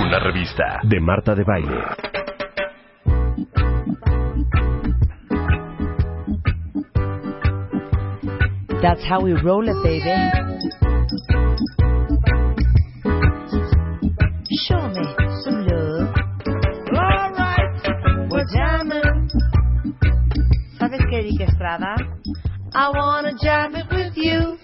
Una revista de Marta de Baile. That's how we roll it, baby. Show me some love. All right, we're jamming. ¿Sabes qué, Erika Estrada? I wanna jam it with you.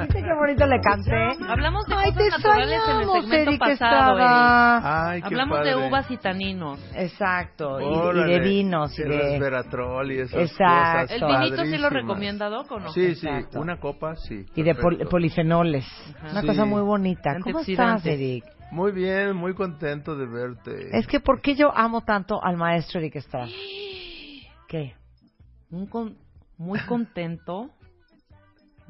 ¿Viste qué bonito le canté? Hablamos de Ay, te cosas naturales en el segmento pasado. Ay, qué Hablamos de uvas y taninos. Exacto, y- y, Órale, de vinos y el de... resveratrol y esas Exacto. cosas ¿El vinito sí lo recomienda, Doc, o no? Sí, sí, Exacto. una copa, sí. Y de pol- polifenoles. Una Sí. cosa muy bonita. ¿Cómo estás. Eric? Muy bien, muy contento de verte. Es que, ¿por qué yo amo tanto al maestro Eric Estrada? ¿Qué? Un con- muy contento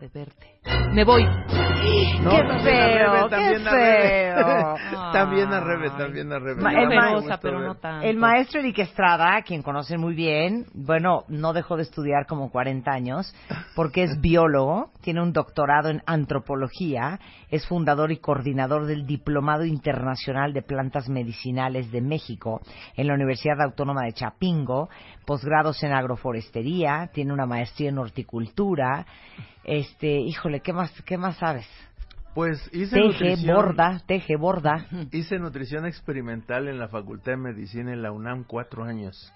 de verte. Me voy. No, ¡Qué también feo, qué también a Rebe. feo! también a Rebe, también a Rebe. Ma- el ma- pero ver. no tanto. El maestro Eric Estrada, quien conocen muy bien, bueno, no dejó de estudiar como 40 años, porque es biólogo, tiene un doctorado en antropología, es fundador y coordinador del Diplomado Internacional de Plantas Medicinales de México en la Universidad Autónoma de Chapingo, posgrados en agroforestería, tiene una maestría en horticultura, este, híjole, ¿qué más, qué más sabes? Pues hice Teje, nutrición, borda, teje, borda. hice nutrición experimental en la Facultad de Medicina en la UNAM cuatro años.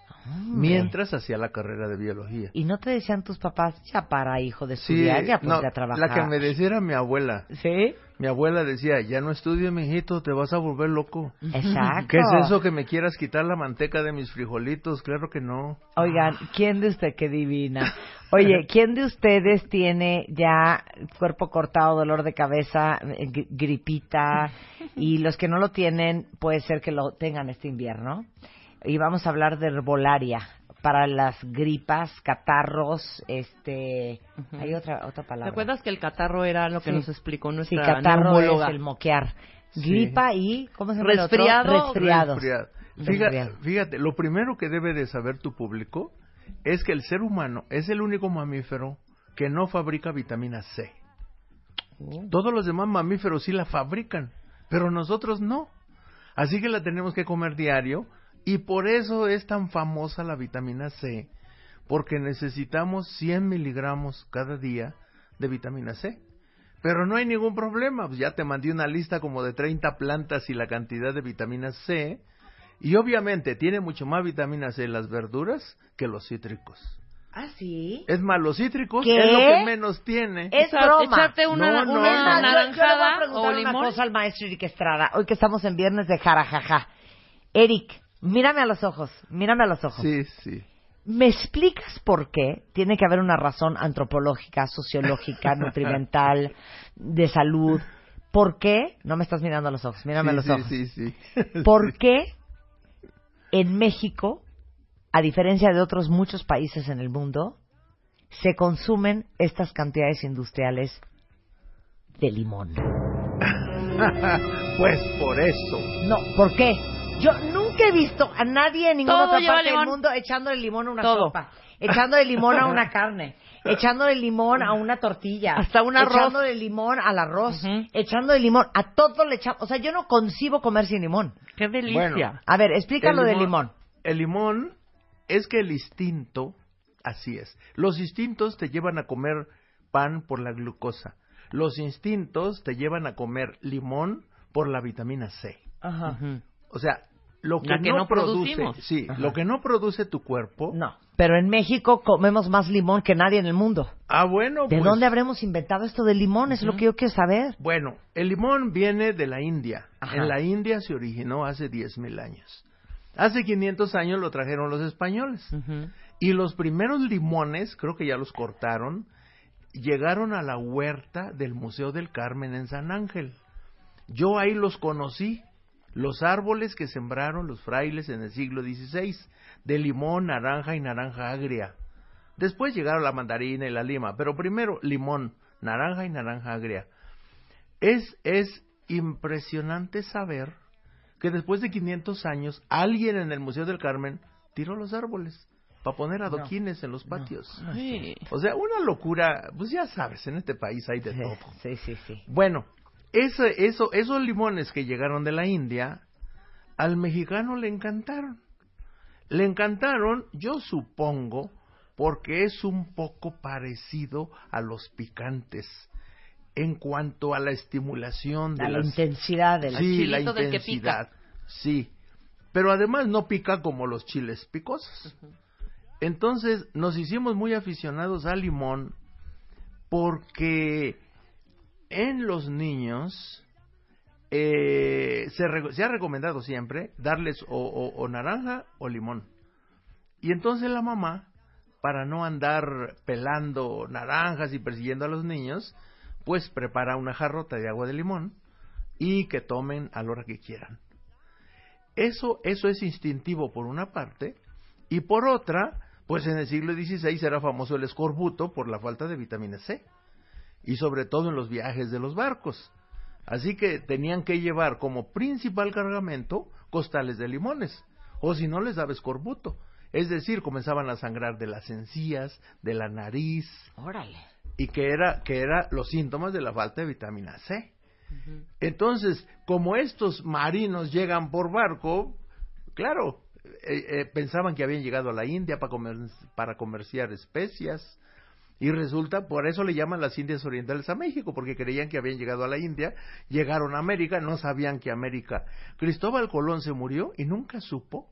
Mientras hacía la carrera de biología. ¿Y no te decían tus papás, ya para, hijo de Sí, estudiar, ya ponte no, a trabajar? la que me decía era mi abuela. ¿Sí? Mi abuela decía, ya no estudies, mijito, te vas a volver loco. Exacto. ¿Qué es eso que me quieras quitar la manteca de mis frijolitos? Claro que no. Oigan, ¿quién de usted, qué divina? Oye, ¿quién de ustedes tiene ya cuerpo cortado, dolor de cabeza, eh, gri- gripita? Y los que no lo tienen, puede ser que lo tengan este invierno. Y vamos a hablar de herbolaria para las gripas, catarros, este... Hay otra otra ¿Te palabra. acuerdas que el catarro era lo que Sí. nos explicó Sí, nuestra catarro neumóloga? es el moquear. Sí. Gripa y... ¿Cómo se llama? Resfriado. Resfriados. Resfriado. Fíjate, lo primero que debe de saber tu público es que el ser humano es el único mamífero que no fabrica vitamina C. Oh. Todos los demás mamíferos sí la fabrican, pero nosotros no. Así que la tenemos que comer diario y por eso es tan famosa la vitamina C, porque necesitamos 100 miligramos cada día de vitamina C. Pero no hay ningún problema, pues ya te mandé una lista como de 30 plantas y la cantidad de vitamina C. Y obviamente tiene mucho más vitamina C las verduras que los cítricos. ¿Ah, sí? Es más, los cítricos ¿Qué? es lo que menos tiene. Es broma. Echarte una, No, no, una yo- yo, le voy a naranjada preguntar o una cosa al maestro Eric Estrada, hoy que estamos en viernes de jarajaja. Eric, mírame a los ojos, mírame a los ojos. Sí, sí. ¿Me explicas por qué tiene que haber una razón antropológica, sociológica, nutrimental, de salud? ¿Por qué? No me estás mirando a los ojos, mírame a los sí, ojos. sí, sí. ¿Por qué en México, a diferencia de otros muchos países en el mundo, se consumen estas cantidades industriales de limón? pues por eso. No, ¿por qué? Yo nunca he visto a nadie en ninguna Todo otra lleva parte del limón. mundo echándole limón a una Todo. sopa, echándole limón a una carne, echándole limón a una tortilla, Hasta un arroz. echándole limón al arroz, Ujú. echándole limón a todo le echamos. O sea, yo no concibo comer sin limón. ¡Qué delicia! Bueno. A ver, explícalo del limón. El limón es que el instinto, así es. Los instintos te llevan a comer pan por la glucosa. Los instintos te llevan a comer limón por la vitamina C. Ajá. Ujú. O sea, lo que, La que no, no produce, producimos. sí, Ajá. lo que no produce tu cuerpo. No, pero en México comemos más limón que nadie en el mundo. Ah, bueno, ¿De pues, dónde habremos inventado esto del limón? Es lo que yo quiero saber. Bueno, el limón viene de la India. Ajá. En la India se originó hace 10.000 años. Hace 500 años lo trajeron los españoles. Y los primeros limones, creo que ya los cortaron, llegaron a la huerta del Museo del Carmen en San Ángel. Yo ahí los conocí. Los árboles que sembraron los frailes en el siglo XVI, de limón, naranja y naranja agria. Después llegaron la mandarina y la lima, pero primero limón, naranja y naranja agria. Es, es impresionante saber que después de 500 años alguien en el Museo del Carmen tiró los árboles para poner adoquines en los patios. O sea, una locura, pues ya sabes, en este país hay de todo. Sí, sí, sí. Bueno, eso, eso, esos limones que llegaron de la India, al mexicano le encantaron. Le encantaron, yo supongo, porque es un poco parecido a los picantes en cuanto a la estimulación de la intensidad del sí, la intensidad, sí, pero además no pica como los chiles picosos. Entonces nos hicimos muy aficionados al limón porque en los niños eh, se, ha recomendado siempre darles o, naranja o limón. Y entonces la mamá, para no andar pelando naranjas y persiguiendo a los niños, pues prepara una jarrota de agua de limón y que tomen a la hora que quieran. Eso, eso es instintivo por una parte, y por otra, pues en el siglo XVI era famoso el escorbuto por la falta de vitamina C y sobre todo en los viajes de los barcos. Así que tenían que llevar como principal cargamento costales de limones, o si no les daba escorbuto. Es decir, comenzaban a sangrar de las encías, de la nariz. Órale. Y que era, que era los síntomas de la falta de vitamina C. Entonces, como estos marinos llegan por barco, claro, eh, eh, pensaban que habían llegado a la India para, para comerciar especias, y resulta, por eso le llaman las Indias Orientales a México, porque creían que habían llegado a la India, llegaron a América, no sabían que América. Cristóbal Colón se murió y nunca supo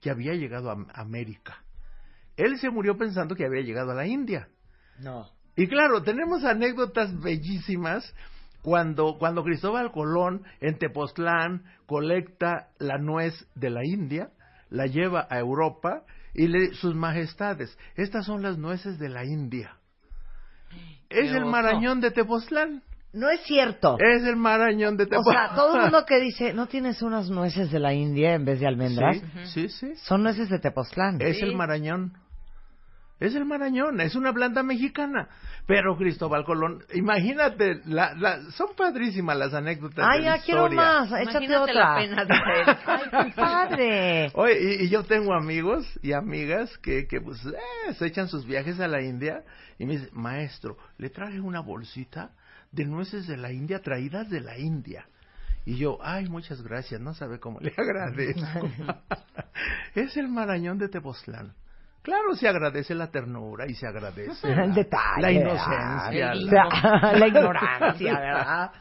que había llegado a América. Él se murió pensando que había llegado a la India. No. Y claro, tenemos anécdotas bellísimas cuando, cuando Cristóbal Colón en Tepoztlán colecta la nuez de la India, la lleva a Europa y le sus majestades, estas son las nueces de la India. Es el marañón de Tepoztlán. No es cierto. Es el marañón de Tepoztlán. O sea, todo el mundo que dice, ¿no tienes unas nueces de la India en vez de almendras? Sí, sí, Son nueces de Tepoztlán. Es el marañón. Es el marañón, es una planta mexicana. Pero Cristóbal Colón, imagínate, la, la, son padrísimas las anécdotas Ay, de la ya quiero más, échate otra. La pena de Ay, padre. Oye, y, yo tengo amigos y amigas que, que pues, eh, se echan sus viajes a la India y me dicen, maestro, le traje una bolsita de nueces de la India traídas de la India. Y yo, ay, muchas gracias, no sabe cómo le agradezco. es el marañón de Tepoztlán. Claro, se agradece la ternura y se agradece el detalle, la inocencia, la, ignorancia, ¿verdad?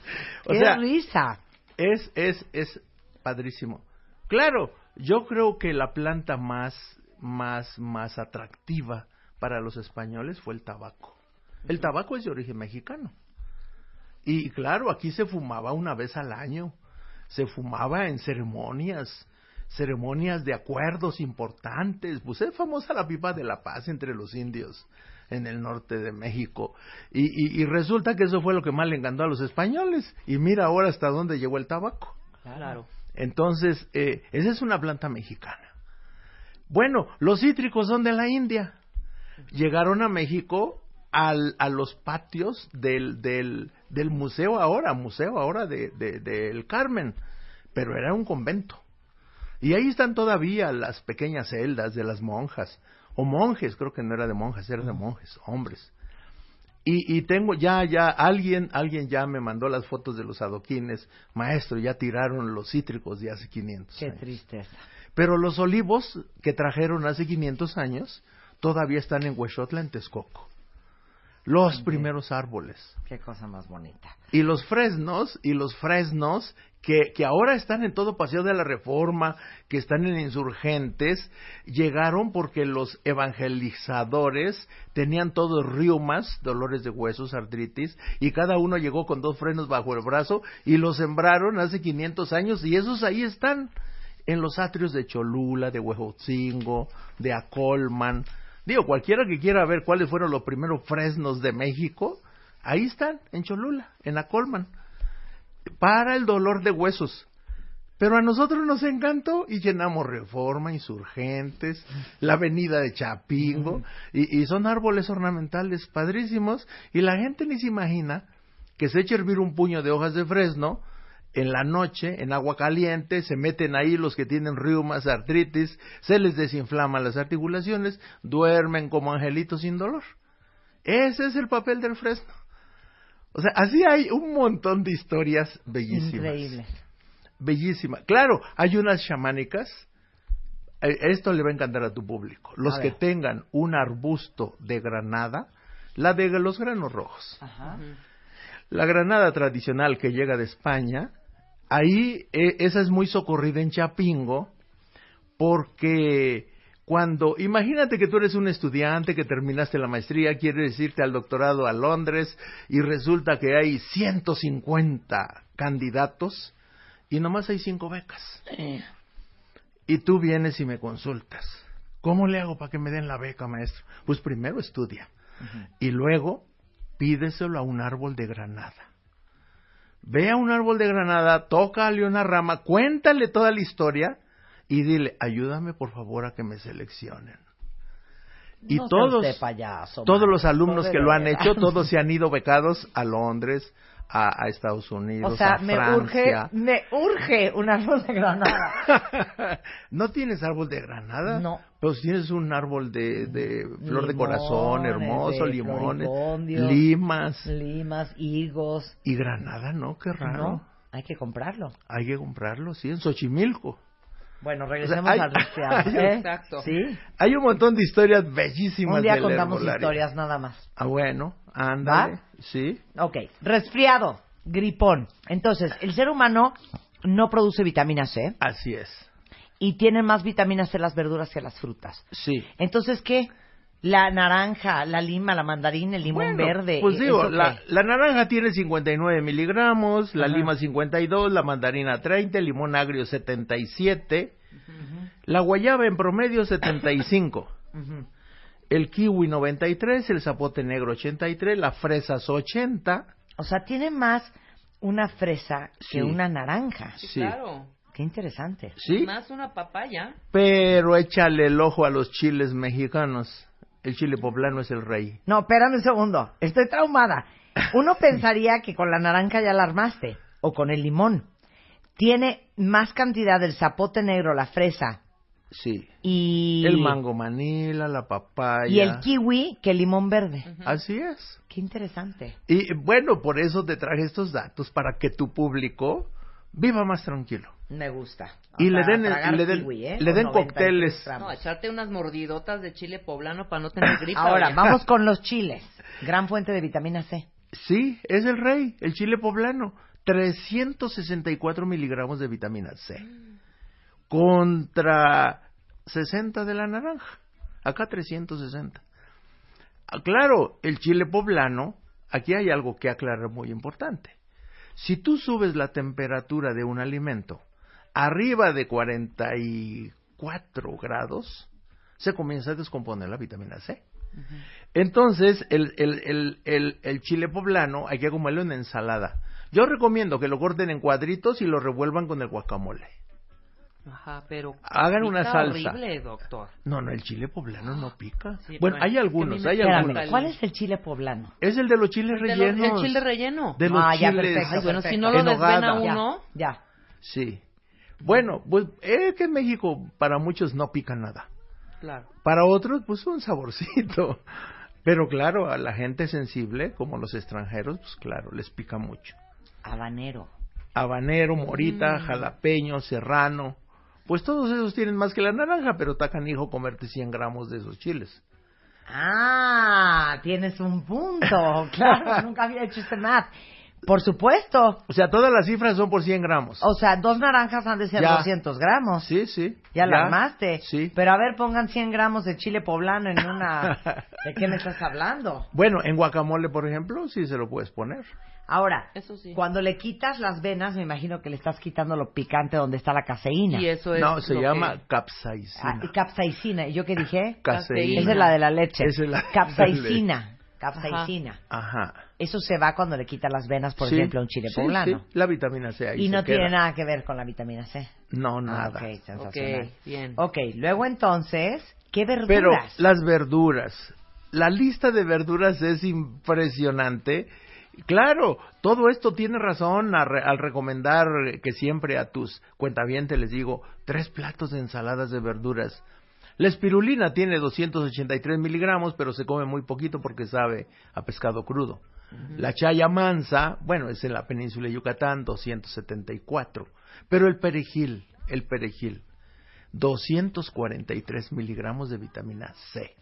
O sea, risa. Es, es, es padrísimo. Claro, yo creo que la planta más, más, más atractiva para los españoles fue el tabaco. El tabaco es de origen mexicano. Y claro, aquí se fumaba una vez al año. Se fumaba en ceremonias ceremonias de acuerdos importantes. Pues es famosa la pipa de la paz entre los indios en el norte de México. Y, y, resulta que eso fue lo que más le encantó a los españoles. Y mira ahora hasta dónde llegó el tabaco. Claro. Entonces, eh, esa es una planta mexicana. Bueno, los cítricos son de la India. Llegaron a México al, a los patios del, del, del museo ahora, museo ahora de, de, del Carmen, pero era un convento. Y ahí están todavía las pequeñas celdas de las monjas, o monjes, creo que no era de monjas, era de monjes, hombres. Y, y tengo ya, ya, alguien, alguien ya me mandó las fotos de los adoquines, maestro, ya tiraron los cítricos de hace 500 Qué tristeza. Pero los olivos que trajeron hace 500 años todavía están en Huexotla, en Texcoco. Los primeros árboles. Qué cosa más bonita. Y los fresnos, y los fresnos que, que ahora están en todo Paseo de la Reforma, que están en insurgentes, llegaron porque los evangelizadores tenían todos riumas, dolores de huesos, artritis, y cada uno llegó con dos frenos bajo el brazo y los sembraron hace 500 años y esos ahí están en los atrios de Cholula, de Huejotzingo, de Acolman. Digo, cualquiera que quiera ver cuáles fueron los primeros fresnos de México, ahí están, en Cholula, en Acolman para el dolor de huesos. Pero a nosotros nos encantó y llenamos Reforma, Insurgentes, la Avenida de Chapingo, y, y son árboles ornamentales padrísimos, y la gente ni se imagina que se echa a hervir un puño de hojas de fresno en la noche, en agua caliente, se meten ahí los que tienen reumas, artritis, se les desinflaman las articulaciones, duermen como angelitos sin dolor. Ese es el papel del fresno. O sea, así hay un montón de historias bellísimas. Increíble. Bellísimas. Claro, hay unas chamánicas. eh, Esto le va a encantar a tu público. Los que tengan un arbusto de granada, la de los granos rojos. Ajá. La granada tradicional que llega de España, ahí eh, esa es muy socorrida en Chapingo, porque cuando, imagínate que tú eres un estudiante que terminaste la maestría, quieres irte al doctorado a Londres y resulta que hay 150 candidatos y nomás hay cinco becas. Y tú vienes y me consultas. ¿Cómo le hago para que me den la beca, maestro? Pues primero estudia y luego pídeselo a un árbol de granada. Ve a un árbol de granada, tócale una rama, cuéntale toda la historia y dile, ayúdame por favor a que me seleccionen. Y No todos, payaso, todos man. los alumnos No, que lo han hecho, todos se han ido becados a Londres, a, a Estados Unidos, O sea, a me urge, Francia. me urge un árbol de granada. ¿No tienes árbol de granada? No. Pues tienes un árbol de, de flor de corazón, hermoso, de limones, limas Limas, higos. y granada, ¿no? Qué raro. No, hay que comprarlo. Hay que comprarlo, sí, en Xochimilco. Bueno, regresemos hay- al resfriado. ¿eh? Exacto. Sí. Hay un montón de historias bellísimas Un día del contamos historias nada más. Ah, bueno, ándale. Sí. Ok, resfriado, gripón. Entonces, el ser humano no produce vitamina C Así es. y tiene más vitamina C las verduras que las frutas. Sí. Entonces, ¿qué? La naranja, la lima, la mandarina, el limón Bueno, verde. Pues digo, ¿eso la, naranja tiene 59 miligramos, la Ajá. lima 52, la mandarina 30, el limón agrio 77, la guayaba en promedio 75, Ujú. el kiwi 93, el zapote negro 83, las fresas 80. O sea, tiene más una fresa Sí. que una naranja. Sí, Sí. claro. Qué interesante. ¿Sí? Más una papaya. Pero échale el ojo a los chiles mexicanos. El chile poblano es el rey. No, espérame un segundo. Estoy traumada. Uno pensaría que con la naranja ya la armaste. O con el limón. Tiene más cantidad del zapote negro, la fresa Sí. y... El mango manila, la papaya. Y el kiwi que el limón verde. Así es. Qué interesante. Y bueno, por eso te traje estos datos para que tu público viva más tranquilo. Me gusta. Y le den- le den- kiwi, ¿eh? le den 93 cócteles. No, echarte unas mordidotas de chile poblano para no tener gripa. Ahora, oye. vamos con los chiles. Gran fuente de vitamina C. Sí, es el rey, el chile poblano. 364 miligramos de vitamina C. Contra 60 de la naranja. Acá 360. Ah, Claro, el chile poblano, aquí hay algo que aclarar muy importante. Si tú subes la temperatura de un alimento arriba de 44 grados, se comienza a descomponer la vitamina C. Entonces, el, el, el, el, el chile poblano hay que comerlo en ensalada. Yo recomiendo que lo corten en cuadritos y lo revuelvan con el guacamole. Ajá, pero. Hagan una pica salsa. horrible, doctor. No, no, el chile poblano no pica. Sí, bueno, hay algunos, hay encanta algunos. Espérame, ¿cuál es el chile poblano? Es el de los chiles El de los- rellenos. el chile relleno. De los Ah, ya, chiles. perfecto, Ay, bueno, si perfecto. no lo En desvena uno. Ya. Sí. Bueno, pues es que en México para muchos no pica nada. Claro. Para otros, pues un saborcito. Pero claro, a la gente sensible, como los extranjeros, pues claro, les pica mucho. Habanero. Habanero, morita, jalapeño, serrano. Pues todos esos tienen más que la naranja, pero está canijo comerte 100 gramos de esos chiles. Ah, tienes un punto. Claro, nunca había hecho este math. Por supuesto. O sea, todas las cifras son por 100 gramos. O sea, dos naranjas han de ser Ya. 200 gramos. Sí, sí. Ya la armaste. Sí. Pero a ver, pongan 100 gramos de chile poblano en una... ¿De qué me estás hablando? Bueno, en guacamole, por ejemplo, sí se lo puedes poner. Ahora, Eso sí. cuando le quitas las venas, me imagino que le estás quitando lo picante donde está la caseína. Y eso es. No, se lo llama que- capsaicina. Ah, y capsaicina. ¿Y yo qué dije? Caseína. Esa es la de la leche. Esa es la- Capsaicina. Capsaicina. Ajá. Eso se va cuando le quitan las venas, por Sí, ejemplo, a un chile sí, poblano. sí, la vitamina C ahí Y se no queda. tiene nada que ver con la vitamina C. No, Ah, nada. ok, Ok, sensacional. bien. Ok, luego entonces, ¿qué verduras? Pero las verduras, la lista de verduras es impresionante. Claro, todo esto tiene razón a re- al recomendar que siempre a tus cuentavientes les digo tres platos de ensaladas de verduras. La espirulina tiene 283 miligramos, pero se come muy poquito porque sabe a pescado crudo. La chaya mansa, bueno, es en la península de Yucatán, 274. Pero el perejil, el perejil, 243 miligramos de vitamina C.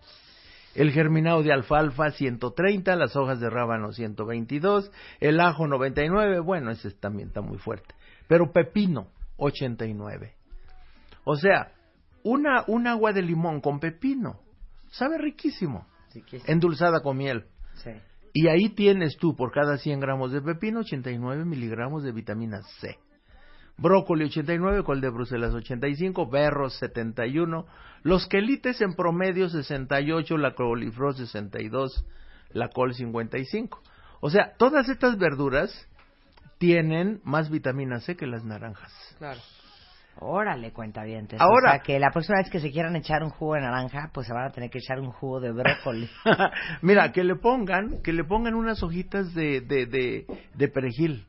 El germinado de alfalfa 130, las hojas de rábano 122, el ajo 99, bueno, ese también está muy fuerte. Pero pepino 89. O sea, una, un agua de limón con pepino, sabe riquísimo, endulzada con miel. sí. Y ahí tienes tú por cada 100 gramos de pepino 89 miligramos de vitamina C. Brócoli 89, col de Bruselas 85, berros 71, los quelites en promedio 68, la coliflor 62, la col 55. O sea, todas estas verduras tienen más vitamina C que las naranjas. Claro. Órale, cuenta bien. Ahora- O sea, que la próxima vez que se quieran echar un jugo de naranja, pues se van a tener que echar un jugo de brócoli. Mira, que le pongan, que le pongan unas hojitas de, de, de, de perejil.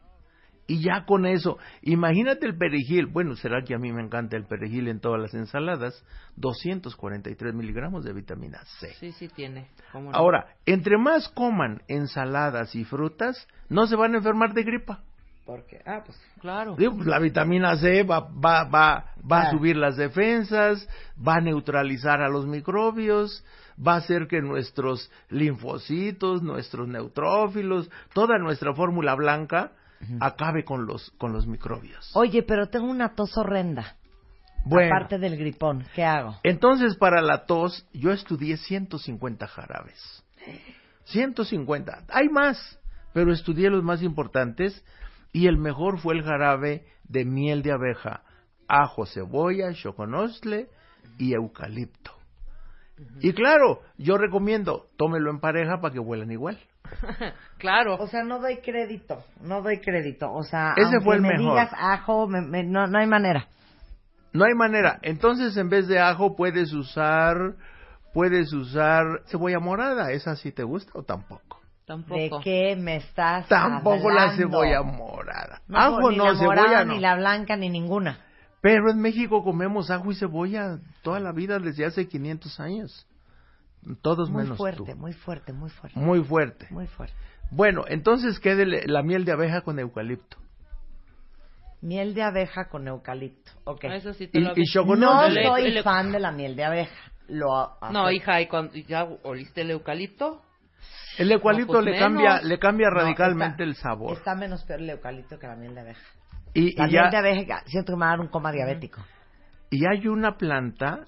Y ya con eso, imagínate el perejil, bueno, será que a mí me encanta el perejil en todas las ensaladas, 243 miligramos de vitamina C. Sí, sí tiene. ¿Cómo no? Ahora, entre más coman ensaladas y frutas, no se van a enfermar de gripa. Porque, ah, pues, Claro. Digo, pues, la vitamina C va, va, va, va a Ah. subir las defensas, va a neutralizar a los microbios, va a hacer que nuestros linfocitos, nuestros neutrófilos, toda nuestra fórmula blanca acabe con los, con los microbios. Oye, pero tengo una tos horrenda. Bueno, Aparte del gripón, ¿qué hago? entonces para la tos yo estudié 150 jarabes. 150. Hay más, pero estudié los más importantes y el mejor fue el jarabe de miel de abeja, ajo, cebolla, choconostle y eucalipto. Y claro, yo recomiendo, tómelo en pareja para que huelan igual. claro. O sea, no doy crédito, no doy crédito. O sea, Ese aunque fue el me mejor. digas ajo, me- me- no, no hay manera. No hay manera. Entonces, en vez de ajo, puedes usar, puedes usar cebolla morada. ¿Esa sí te gusta o tampoco? Tampoco. ¿De qué me estás Tampoco la cebolla morada. No, ajo ni no, la cebolla morada, no. ni la blanca, ni ninguna. Pero en México comemos ajo y cebolla toda la vida desde hace 500 años. Todos Muy menos fuerte, tú. muy fuerte, muy fuerte. Muy fuerte. Muy fuerte. Bueno, entonces quede la miel de abeja con eucalipto. Miel de abeja con eucalipto. Ok. Eso sí te Y, lo y. No soy fan de la miel de abeja. Lo No, hija, ¿y cuando ya oliste el eucalipto? El eucalipto No, pues le menos. cambia, le cambia No, radicalmente está- el sabor. Está menos peor el eucalipto que la miel de abeja. Y, La y ya, miel de abeja, siento que me va a dar un coma diabético. y hay una planta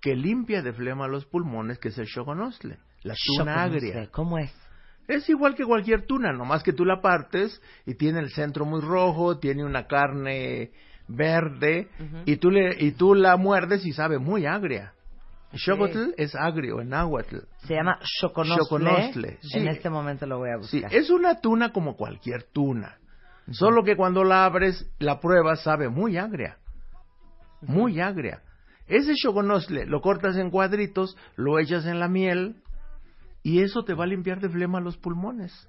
que limpia de flema los pulmones, que es el choconostle, la tuna agria. ¿Cómo es? Es igual que cualquier tuna, nomás que tú la partes y tiene el centro muy rojo, tiene una carne verde y tú le y tú la muerdes y sabe muy agria. Xocotl es agrio en náhuatl. Se llama. Choconostle, sí. En este momento lo voy a Sí, buscar. es una tuna como cualquier tuna. Solo que cuando la abres, la pruebas sabe muy agria. Muy agria. Ese choconostle lo cortas en cuadritos, lo echas en la miel y eso te va a limpiar de flema los pulmones.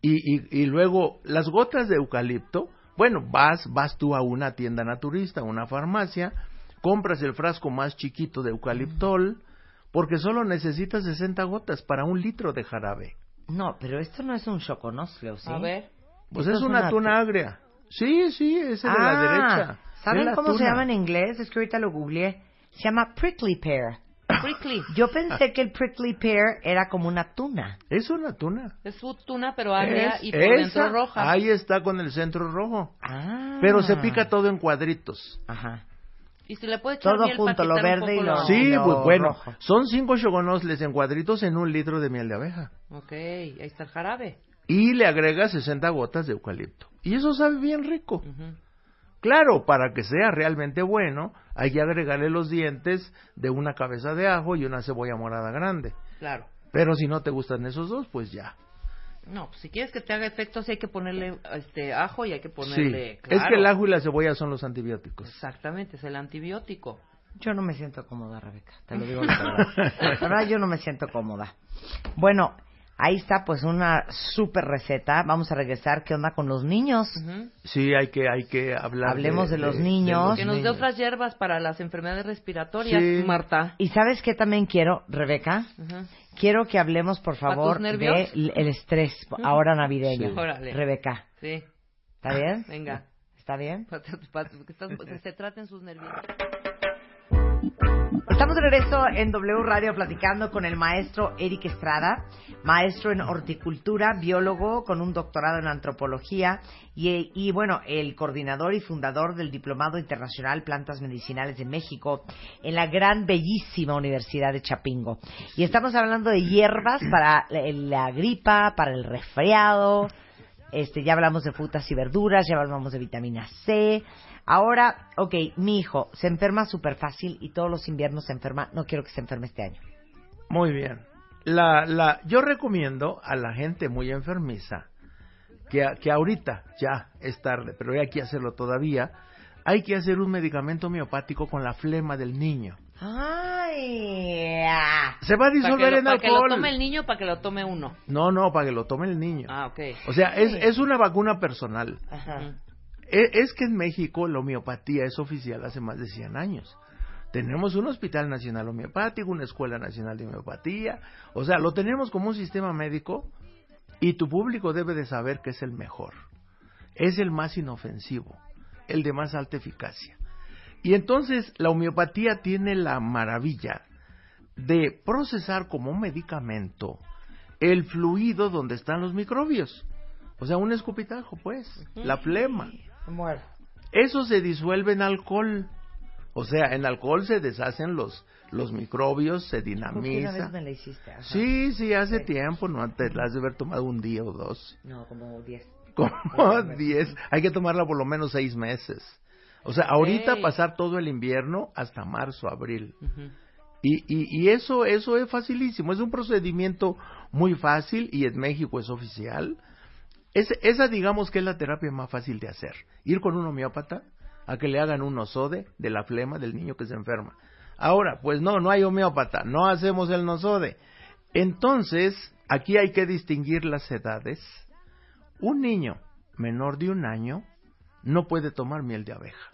Y, y, y luego las gotas de eucalipto, bueno, vas, vas tú a una tienda naturista, a una farmacia, compras el frasco más chiquito de eucaliptol, porque solo necesitas 60 gotas para un litro de jarabe. No, pero esto no es un choconostle, ¿o ¿sí? A ver. Pues es una, una tuna agria. Sí, sí, ese de la Ah, derecha. ¿Saben la cómo se llama en inglés? Es que ahorita lo googleé. Se llama prickly pear. Prickly. Yo pensé que el prickly pear era como una tuna. Es una tuna. Es su tuna, pero agria Es y por esa. dentro roja. Ahí está con el centro rojo. Ah. Pero se pica todo en cuadritos. Ajá. Y se le puede echar Todo miel para junto, lo quitar un verde y poco lo- la- Sí, lo pues bueno. rojo. Son cinco choconosles en cuadritos en un litro de miel de abeja. Ok, ahí está el jarabe. Y le agregas 60 gotas de eucalipto. Y eso sabe bien rico. Claro, para que sea realmente bueno, hay que agregarle los dientes de una cabeza de ajo y una cebolla morada grande. Claro. Pero si no te gustan esos dos, pues ya. No, pues si quieres que te haga efecto, sí hay que ponerle este ajo y hay que Sí. ponerle. Es claro. que el ajo y la cebolla son los antibióticos. Exactamente, es el antibiótico. Yo no me siento cómoda, Rebeca. Te lo digo la verdad. La verdad, yo no me siento cómoda. Bueno, ahí está pues una super receta. Vamos a regresar. ¿Qué onda con los niños? Sí, hay que, hay que hablar. Hablemos de los niños. Que nos dé otras hierbas para las enfermedades respiratorias, Sí. Marta. Y sabes qué también quiero, Rebeca? Quiero que hablemos, por ¿Para favor, tus nervios? de el estrés ahora navideño. Sí. Órale. Rebeca, Sí, ¿está bien? venga. ¿Está bien? Que estás- que se traten sus nervios. Estamos de regreso en W Radio platicando con el maestro Eric Estrada, maestro en horticultura, biólogo con un doctorado en antropología y, bueno, el coordinador y fundador del Diplomado Internacional Plantas Medicinales de México en la gran, bellísima Universidad de Chapingo. Y estamos hablando de hierbas para la gripa, para el resfriado, este, ya hablamos de frutas y verduras, ya hablamos de vitamina C. Ahora, ok, mi hijo se enferma súper fácil y todos los inviernos se enferma. No quiero que se enferme este año. Muy bien. La, la, yo recomiendo a la gente muy enfermiza que, que ahorita ya es tarde, pero hay que hacerlo todavía. Hay que hacer un medicamento homeopático con la flema del niño. Ay, ah. Se va a disolver lo, en para que lo alcohol. tome el niño, para que lo tome uno. No, no, para que lo tome el niño. Ah, ok. O sea, es, es una vacuna personal. Ajá. E- Es que en México la homeopatía es oficial hace más de 100 años. Tenemos un hospital nacional homeopático, una escuela nacional de homeopatía. O sea, lo tenemos como un sistema médico y tu público debe de saber que es el mejor. Es el más inofensivo, el de más alta eficacia. Y entonces la homeopatía tiene la maravilla de procesar como un medicamento el fluido donde están los microbios. O sea, un escupitajo, pues, la flema. Eso se disuelve en alcohol. O sea, en alcohol se deshacen los, los microbios, se que una vez dinamiza. me la hiciste. ajá. Sí, sí, hace Sí. tiempo, no te la has de haber tomado un día o dos. No, como 10. Como diez. Hay que tomarla por lo menos seis meses. O sea, ahorita pasar todo el invierno hasta marzo, abril. Y, y, y eso, eso es facilísimo, es un procedimiento muy fácil y en México es oficial. Es, esa digamos que es la terapia más fácil de hacer. Ir con un homeópata a que le hagan un nosode de la flema del niño que se enferma. Ahora, pues no, no hay homeópata, no hacemos el nosode. Entonces, aquí hay que distinguir las edades. Un niño menor de un año no puede tomar miel de abeja.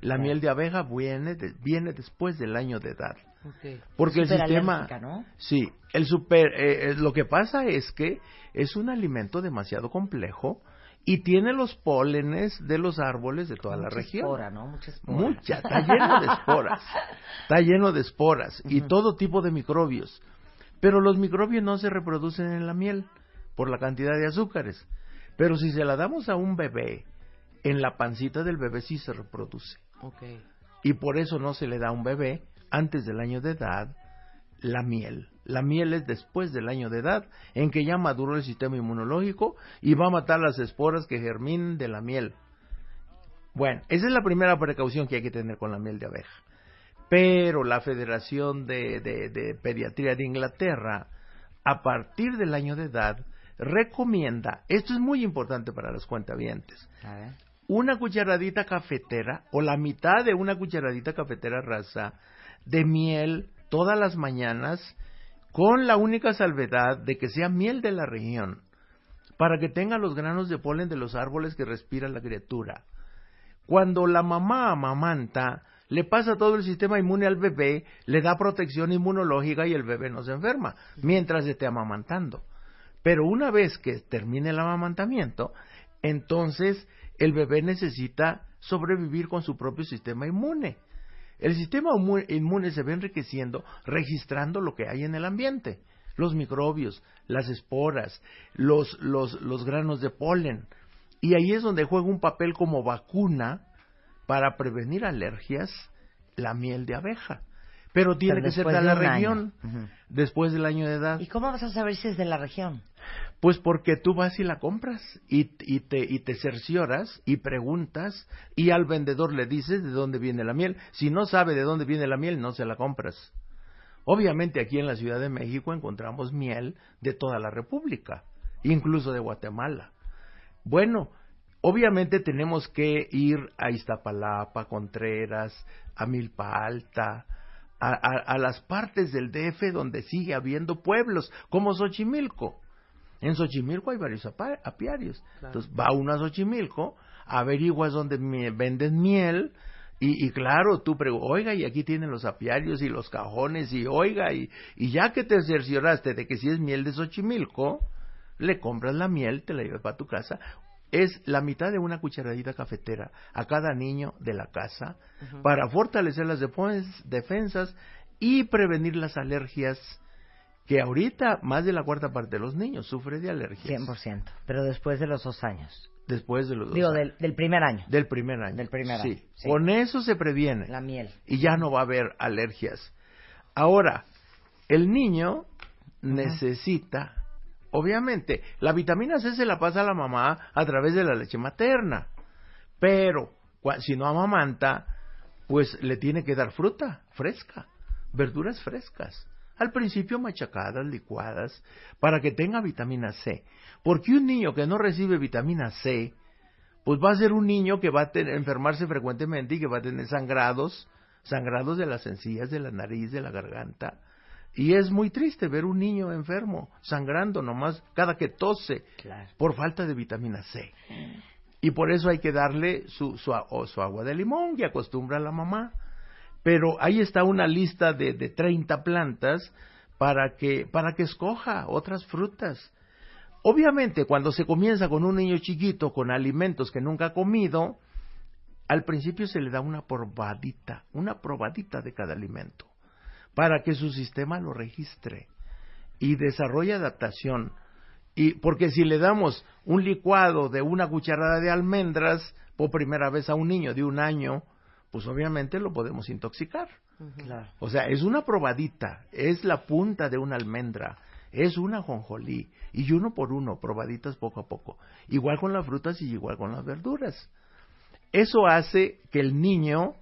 La miel de abeja viene, de- viene después del año de edad. Porque el sistema... Sí, el super, eh, eh, lo que pasa es que es un alimento demasiado complejo y tiene los pólenes de los árboles de toda la región. espora, ¿no? Mucha espora. Mucha, está lleno de esporas. Está lleno de esporas y todo tipo de microbios. Pero los microbios no se reproducen en la miel por la cantidad de azúcares. Pero si se la damos a un bebé, en la pancita del bebé sí se reproduce. Ok. Y por eso no se le da a un bebé antes del año de edad la miel. La miel es después del año de edad, en que ya maduró el sistema inmunológico y va a matar las esporas que germinen de la miel. Bueno, esa es la primera precaución que hay que tener con la miel de abeja. Pero la Federación de, de- de Pediatría de Inglaterra, a partir del año de edad, recomienda, esto es muy importante para los cuentavientes, A ver. una cucharadita cafetera o la mitad de una cucharadita cafetera rasa de miel todas las mañanas con la única salvedad de que sea miel de la región para que tenga los granos de polen de los árboles que respira la criatura. Cuando la mamá amamanta, le pasa todo el sistema inmune al bebé, le da protección inmunológica y el bebé no se enferma, mientras esté amamantando. Pero una vez que termine el amamantamiento, entonces el bebé necesita sobrevivir con su propio sistema inmune. El sistema inmu- inmune se ve enriqueciendo registrando lo que hay en el ambiente, los microbios, las esporas, los, los, los granos de polen. Y ahí es donde juega un papel como vacuna para prevenir alergias la miel de abeja. Pero tiene Pero que ser de la región, después del año de edad. ¿Y cómo vas a saber si es de la región? Pues porque tú vas y la compras y, y, te, y te cercioras y preguntas y al vendedor le dices de dónde viene la miel. Si no sabe de dónde viene la miel, no se la compras. Obviamente aquí en la Ciudad de México encontramos miel de toda la República, incluso de Guatemala. Bueno, obviamente tenemos que ir a Iztapalapa, Contreras, a Milpa Alta, a, las partes del DF donde sigue habiendo pueblos, como Xochimilco. En Xochimilco hay varios apiarios. Entonces va uno a Xochimilco, averiguas dónde venden miel, y, claro, tú preguntas, oiga, y aquí tienen los apiarios y los cajones, y oiga, y, y ya que te cercioraste de que si es miel de Xochimilco, le compras la miel, te la llevas para tu casa. Es la mitad de una cucharadita cafetera a cada niño de la casa para fortalecer las defensas y prevenir las alergias que ahorita más de la cuarta parte de los niños sufre de alergias. 100%, pero después de los dos años. Después de los dos Digo, años. Del, primer año. Del primer año. Del primer año. Sí. Con eso se previene. La miel. Y ya no va a haber alergias. Ahora, el niño necesita, obviamente, la vitamina C se la pasa a la mamá a través de la leche materna. Pero, si no amamanta, pues le tiene que dar fruta fresca, verduras frescas al principio machacadas, licuadas, para que tenga vitamina C. Porque un niño que no recibe vitamina C, pues va a ser un niño que va a enfermarse frecuentemente y que va a tener sangrados, sangrados de las encías, de la nariz, de la garganta. Y es muy triste ver un niño enfermo, sangrando nomás cada que tose, por falta de vitamina C. Y por eso hay que darle su, su, su agua de limón que acostumbra a la mamá pero ahí está una lista de, de 30 plantas para que, para que escoja otras frutas. Obviamente, cuando se comienza con un niño chiquito con alimentos que nunca ha comido, al principio se le da una probadita, una probadita de cada alimento, para que su sistema lo registre y desarrolle adaptación. Y porque si le damos un licuado de una cucharada de almendras por primera vez a un niño de un año, pues obviamente lo podemos intoxicar. O sea, es una probadita, es la punta de una almendra, es una jonjolí, y uno por uno, probaditas poco a poco. Igual con las frutas y igual con las verduras. Eso hace que el niño,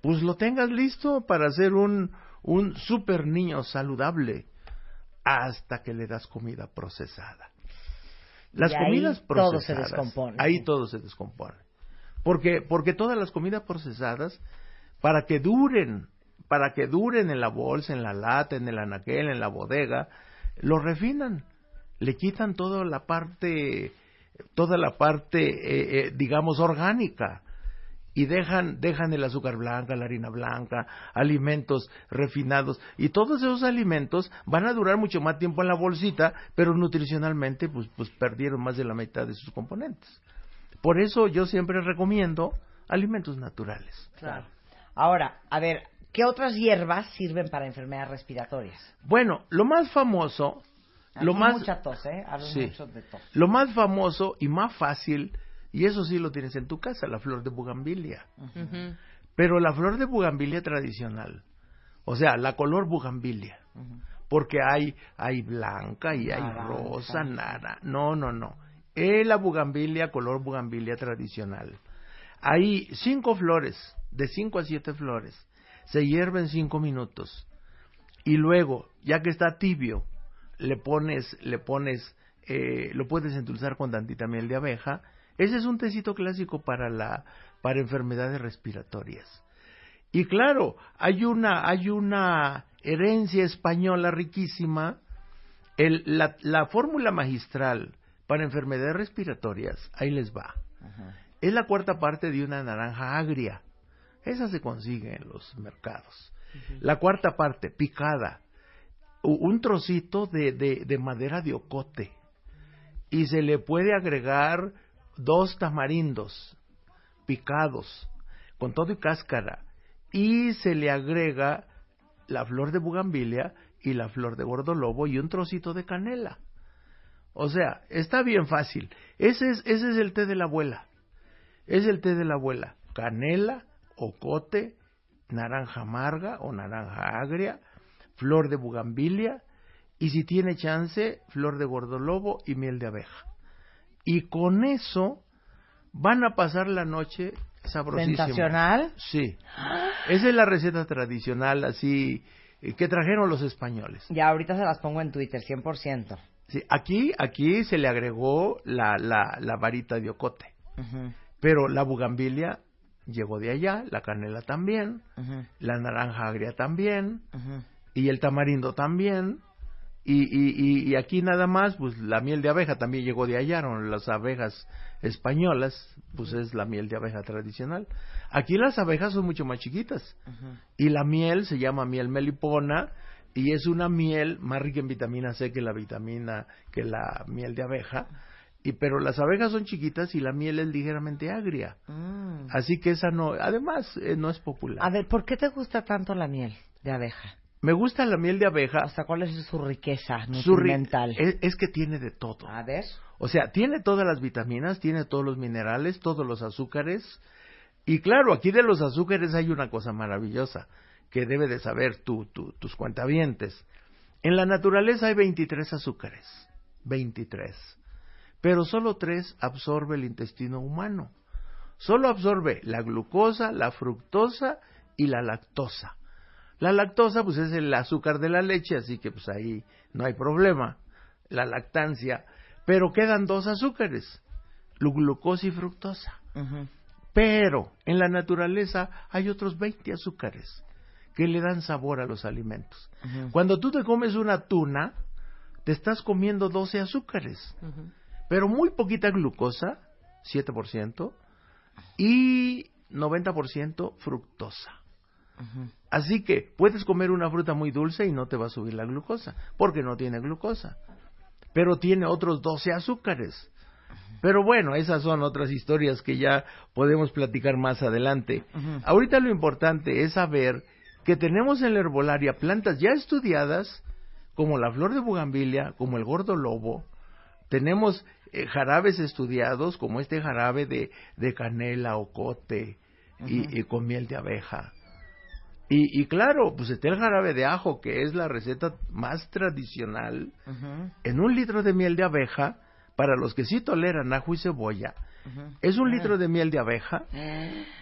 pues lo tengas listo para ser un, un super niño saludable, hasta que le das comida procesada. Las comidas procesadas, todo se descompone. Ahí todo se descompone. Porque, porque todas las comidas procesadas, para que duren, para que duren en la bolsa, en la lata, en el anaquel, en la bodega, lo refinan, le quitan toda la parte, toda la parte, eh, eh, digamos, orgánica y dejan, dejan el azúcar blanca, la harina blanca, alimentos refinados y todos esos alimentos van a durar mucho más tiempo en la bolsita, pero nutricionalmente pues, pues perdieron más de la mitad de sus componentes. Por eso yo siempre recomiendo alimentos naturales. Claro. Ahora, a ver, ¿qué otras hierbas sirven para enfermedades respiratorias? Bueno, lo más famoso, lo más mucha tos, ¿eh? mucho de tos. Lo más famoso y más fácil, y eso sí lo tienes en tu casa, la flor de bugambilia. Pero la flor de bugambilia tradicional, o sea, la color bugambilia. Porque hay hay blanca y hay rosa, nada. No, no, no es la bugambilia color bugambilia tradicional. Hay cinco flores, de cinco a siete flores. Se hierven cinco minutos. Y luego, ya que está tibio, le pones, le pones, eh, lo puedes endulzar con tantita miel de abeja. Ese es un tecito clásico para la, para enfermedades respiratorias. Y claro, hay una, hay una herencia española riquísima. El, la, la fórmula magistral para enfermedades respiratorias, ahí les va. Es la cuarta parte de una naranja agria. Esa se consigue en los mercados. La cuarta parte, picada. Un trocito de, de, madera de ocote. Y se le puede agregar dos tamarindos picados, con todo y cáscara. Y se le agrega la flor de bugambilia y la flor de gordolobo y un trocito de canela. O sea, está bien fácil. Ese es, ese es el té de la abuela. Es el té de la abuela. Canela, ocote, naranja amarga o naranja agria, flor de bugambilia y si tiene chance, flor de gordolobo y miel de abeja. Y con eso van a pasar la noche sabrosísimo. ¿Sensacional? Sí. Esa es la receta tradicional, así eh, que trajeron los españoles. Ya ahorita se las pongo en Twitter, 100%. Sí, aquí, aquí se le agregó la, la, la varita de ocote, Ujú, pero la bugambilia llegó de allá, la canela también, la naranja agria también, y el tamarindo también, y, y, y, aquí nada más, pues la miel de abeja también llegó de allá, ¿no? las abejas españolas, pues es la miel de abeja tradicional. Aquí las abejas son mucho más chiquitas, y la miel se llama miel melipona, y es una miel más rica en vitamina C que la vitamina, que la miel de abeja, y pero las abejas son chiquitas y la miel es ligeramente agria. Mm. Así que esa no, además eh, no es popular. A ver, ¿por qué te gusta tanto la miel de abeja? Me gusta la miel de abeja. Sea, ¿cuál es su riqueza su ri- nutrimental? es, es que tiene de todo. A ver. O sea, tiene todas las vitaminas, tiene todos los minerales, todos los azúcares. Y claro, aquí de los azúcares hay una cosa maravillosa que debe de saber tú, tú- tus cuentavientes. En la naturaleza hay 23 azúcares. 23. Pero solo tres absorbe el intestino humano. Solo absorbe la glucosa, la fructosa y la lactosa. La lactosa pues es el azúcar de la leche, así que pues ahí no hay problema, la lactancia, pero quedan dos azúcares, lu- glucosa y fructosa. Pero en la naturaleza hay otros 20 azúcares que le dan sabor a los alimentos. Cuando tú te comes una tuna, te estás comiendo 12 azúcares, pero muy poquita glucosa, 7%, y 90% fructosa. Así que puedes comer una fruta muy dulce y no te va a subir la glucosa, porque no tiene glucosa. Pero tiene otros 12 azúcares. Pero bueno, esas son otras historias que ya podemos platicar más adelante. Ahorita lo importante es saber que tenemos en la herbolaria plantas ya estudiadas, como la flor de bugambilia, como el gordo lobo. Tenemos eh, jarabes estudiados, como este jarabe de, de canela o cote y, y con miel de abeja. Y, y claro, pues está el jarabe de ajo, que es la receta más tradicional. En un litro de miel de abeja, para los que sí toleran ajo y cebolla, es un litro de miel de abeja,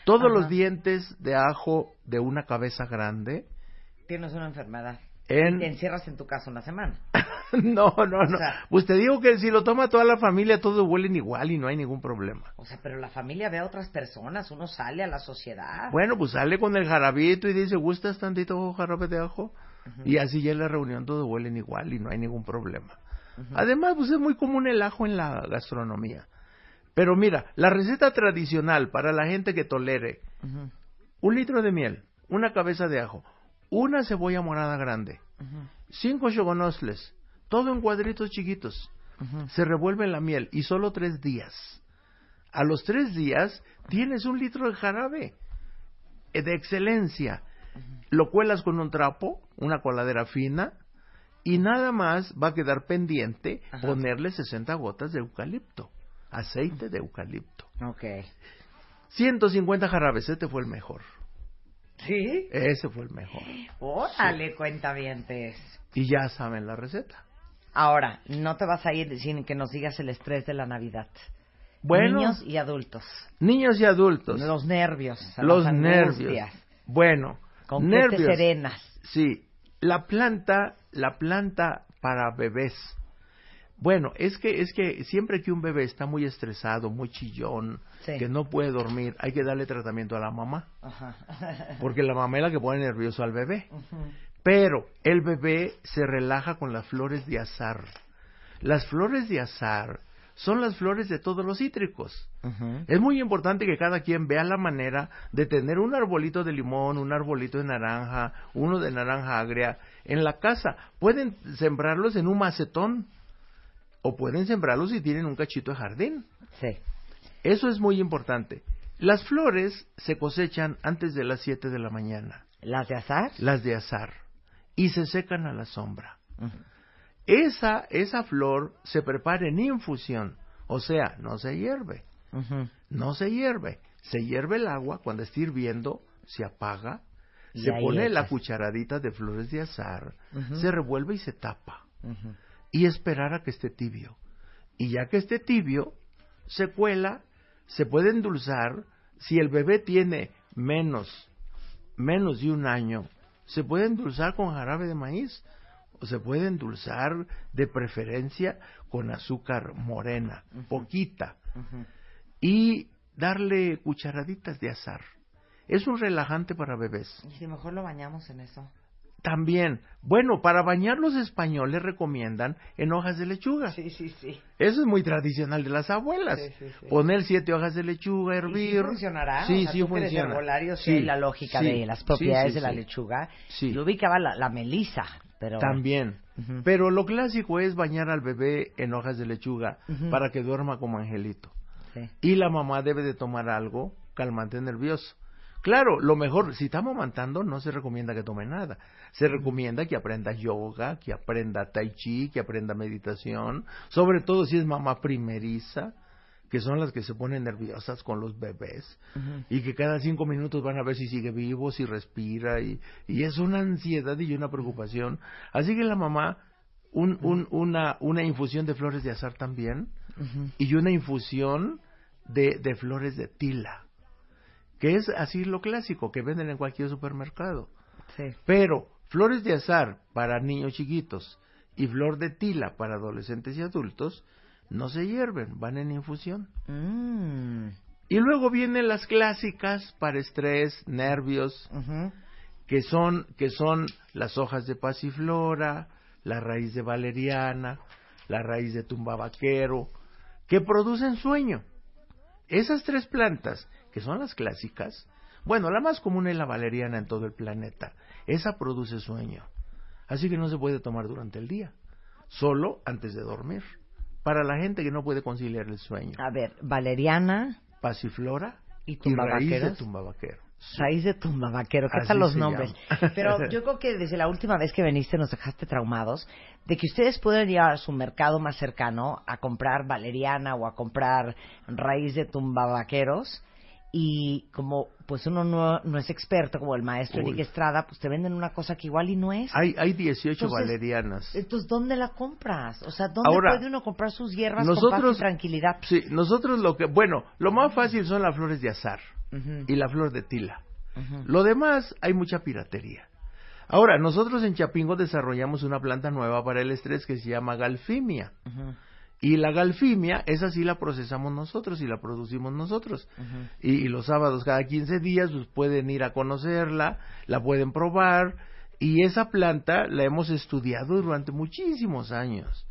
todos Ajá. los dientes de ajo de una cabeza grande, Tienes una enfermedad. en... Te encierras en tu casa una semana. no, no, no. O sea- Pues te digo que si lo toma toda la familia, todos huelen igual y no hay ningún problema. O sea, pero la familia ve a otras personas, uno sale a la sociedad. Bueno, pues sale con el jarabito y dice, ¿gustas tantito jarabe de ajo? Y así ya en la reunión todos huelen igual y no hay ningún problema. Además, pues es muy común el ajo en la gastronomía. Pero mira, la receta tradicional para la gente que tolere un litro de miel, una cabeza de ajo, una cebolla morada grande, cinco chogonosles, todo en cuadritos chiquitos. Se revuelve en la miel y solo tres días. A los tres días tienes un litro de jarabe eh, de excelencia. Lo cuelas con un trapo, una coladera fina, y nada más va a quedar pendiente Ajá. ponerle 60 gotas de eucalipto, aceite de eucalipto. Ok. 150 jarabes, este fue el mejor. ¿Sí? Ese fue el mejor. Órale, cuentavientes. Y ya saben la receta. Ahora, no te vas a ir sin que nos digas el estrés de la Navidad. Bueno, Niños y adultos. niños y adultos. Los nervios. los nervios. Bueno, ¿Con nervios. serenas? Sí, la planta, la planta para bebés. Bueno, es que es que siempre que un bebé está muy estresado, muy chillón, Sí. que no puede dormir, hay que darle tratamiento a la mamá, Ajá. porque la mamá es la que pone nervioso al bebé. Pero el bebé se relaja con las flores de azar. Las flores de azar son las flores de todos los cítricos. Es muy importante que cada quien vea la manera de tener un arbolito de limón, un arbolito de naranja, uno de naranja agria en la casa. Pueden sembrarlos en un macetón o pueden sembrarlos si tienen un cachito de jardín. Sí. Eso es muy importante. Las flores se cosechan antes de las 7 de la mañana, ¿Las de azar? las de azar, y se secan a la sombra. Esa, esa flor se prepara en infusión, o sea, no se hierve. No se hierve. Se hierve el agua cuando está hirviendo, se apaga, Y se pone la cucharadita de flores de azar, se revuelve y se tapa. Y esperar a que esté tibio. Y ya que esté tibio, se cuela, se puede endulzar. Si el bebé tiene menos, menos de un año, se puede endulzar con jarabe de maíz o se puede endulzar de preferencia con azúcar morena, poquita, y darle cucharaditas de azar. Es un relajante para bebés. Y si mejor lo bañamos en eso. También, bueno, para bañar los españoles recomiendan en hojas de lechuga. Sí, sí, sí. Eso es muy tradicional de las abuelas. Sí, sí, sí. Poner siete hojas de lechuga, hervir. ¿Y sí funcionará? Sí, O sea, sí tú eres funciona. herbolario, Sí, la lógica de las propiedades de la lechuga. Sí. Yo ubicaba la, la melisa, pero... También. Pero lo clásico es bañar al bebé en hojas de lechuga para que duerma como angelito. Sí. Y la mamá debe de tomar algo calmante nervioso. Claro, lo mejor, si está amamantando, no se recomienda que tome nada. Se recomienda que aprenda yoga, que aprenda tai chi, que aprenda meditación, sobre todo si es mamá primeriza, que son las que se ponen nerviosas con los bebés y que cada cinco minutos van a ver si sigue vivo, si respira y, y es una ansiedad y una preocupación. Así que la mamá, un, un, una, una infusión de flores de azar también y una infusión de, de flores de tila, que es así lo clásico que venden en cualquier supermercado. Sí. Pero flores de azar para niños chiquitos y flor de tila para adolescentes y adultos no se hierven, van en infusión. Mm. Y luego vienen las clásicas para estrés, nervios, que son, que son las hojas de pasiflora, la raíz de valeriana, la raíz de tumbabaquero, que producen sueño. Esas tres plantas, que son las clásicas, bueno, la más común es la valeriana en todo el planeta, esa produce sueño. Así que no se puede tomar durante el día, solo antes de dormir. Para la gente que no puede conciliar el sueño. A ver, valeriana, Pasiflora ¿Y y raíz de tumbabaquero. raíz de tumba vaquero, ¿qué Así tal los nombres? llama. Pero yo creo que desde la última vez que viniste nos dejaste traumados de que ustedes pueden ir a su mercado más cercano a comprar valeriana o a comprar raíz de tumba vaqueros y como pues uno no, no es experto como el maestro Uy. Eric Estrada, pues te venden una cosa que igual y no es. Hay, hay 18 Entonces, valerianas. Entonces, ¿dónde la compras? O sea, ¿dónde Ahora, puede uno comprar sus hierbas con paz nosotros- y tranquilidad? Sí, nosotros lo que, bueno, lo más fácil son las flores de azar y la flor de tila. Lo demás hay mucha piratería. Ahora, nosotros en Chapingo desarrollamos una planta nueva para el estrés que se llama galfimia. Ujú, Y la galfimia, esa sí la procesamos nosotros y la producimos nosotros. y los sábados cada 15 días pues, pueden ir a conocerla, la pueden probar. Y esa planta la hemos estudiado durante muchísimos años.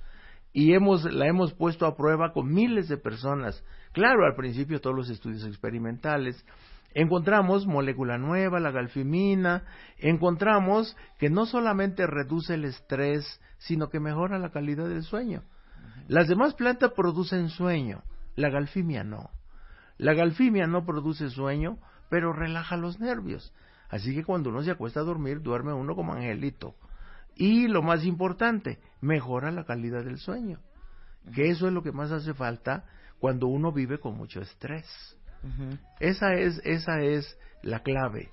Y hemos, la hemos puesto a prueba con miles de personas. Claro, al principio todos los estudios experimentales. Encontramos molécula nueva, la galfimina. Encontramos que no solamente reduce el estrés, sino que mejora la calidad del sueño. Las demás plantas producen sueño, la galfimia no. La galfimia no produce sueño, pero relaja los nervios. Así que cuando uno se acuesta a dormir, duerme uno como angelito. Y lo más importante, mejora la calidad del sueño. Que eso es lo que más hace falta cuando uno vive con mucho estrés. Esa es, esa es la clave.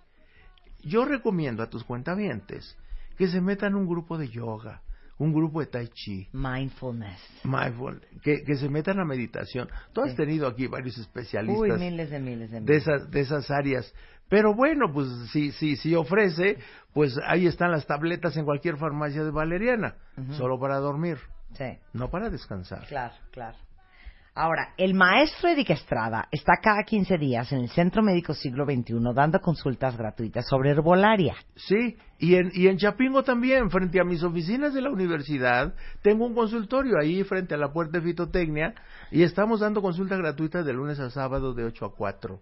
Yo recomiendo a tus cuentavientes que se metan en un grupo de yoga, un grupo de tai chi, Mindfulness. mindful, que, que se metan a meditación. Tú has Sí. tenido aquí varios especialistas Uy, miles de miles de miles. de esas, de esas áreas. Pero bueno, pues si, si, si ofrece, pues ahí están las tabletas en cualquier farmacia de valeriana, Ujú. solo para dormir, Sí, no para descansar. claro, claro. Ahora, el maestro Eric Estrada está cada 15 días en el Centro Médico Siglo XXI dando consultas gratuitas sobre herbolaria. Sí, y en, y en Chapingo también, frente a mis oficinas de la universidad, tengo un consultorio ahí frente a la puerta de fitotecnia y estamos dando consulta gratuita de lunes a sábado de 8 a 4.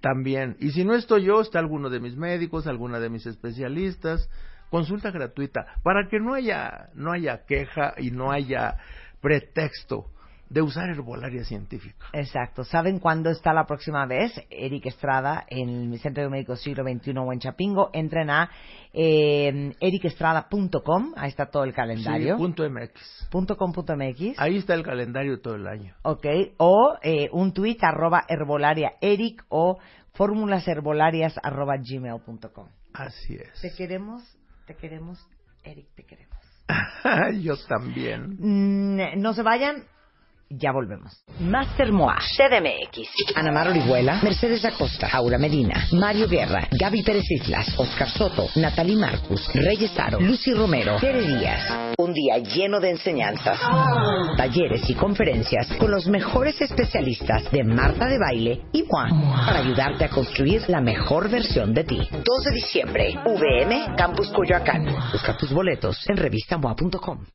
También. Y si no estoy yo, está alguno de mis médicos, alguna de mis especialistas. Consulta gratuita para que no haya, no haya queja y no haya pretexto de usar herbolaria científica. Exacto. ¿Saben cuándo está la próxima vez? Eric Estrada en el Centro Médico Siglo XXI o en Chapingo. Entren a eh, ericestrada.com. Ahí está todo el calendario. Sí, punto MX. punto com punto MX. Ahí está el calendario todo el año. Ok, o eh, un tweet arroba herbolaria eric o fórmulasherbolarias arroba gmail.com. Así es. Te queremos, te queremos, Eric, te queremos. Yo también. Mm, no se vayan, Ya volvemos. Master Moa, CDMX. Ana Mar Orihuela, Mercedes Acosta, Aura Medina, Mario Guerra, Gaby Pérez Islas, Oscar Soto, Natalie Marcus, Reyes Aro, Lucy Romero, Tere Díaz. Un día lleno de enseñanzas, talleres y conferencias con los mejores especialistas de Marta de Baile y Moa para ayudarte a construir la mejor versión de ti. 2 de diciembre, VM, Campus Coyoacán. Busca tus boletos en revistamoa.com.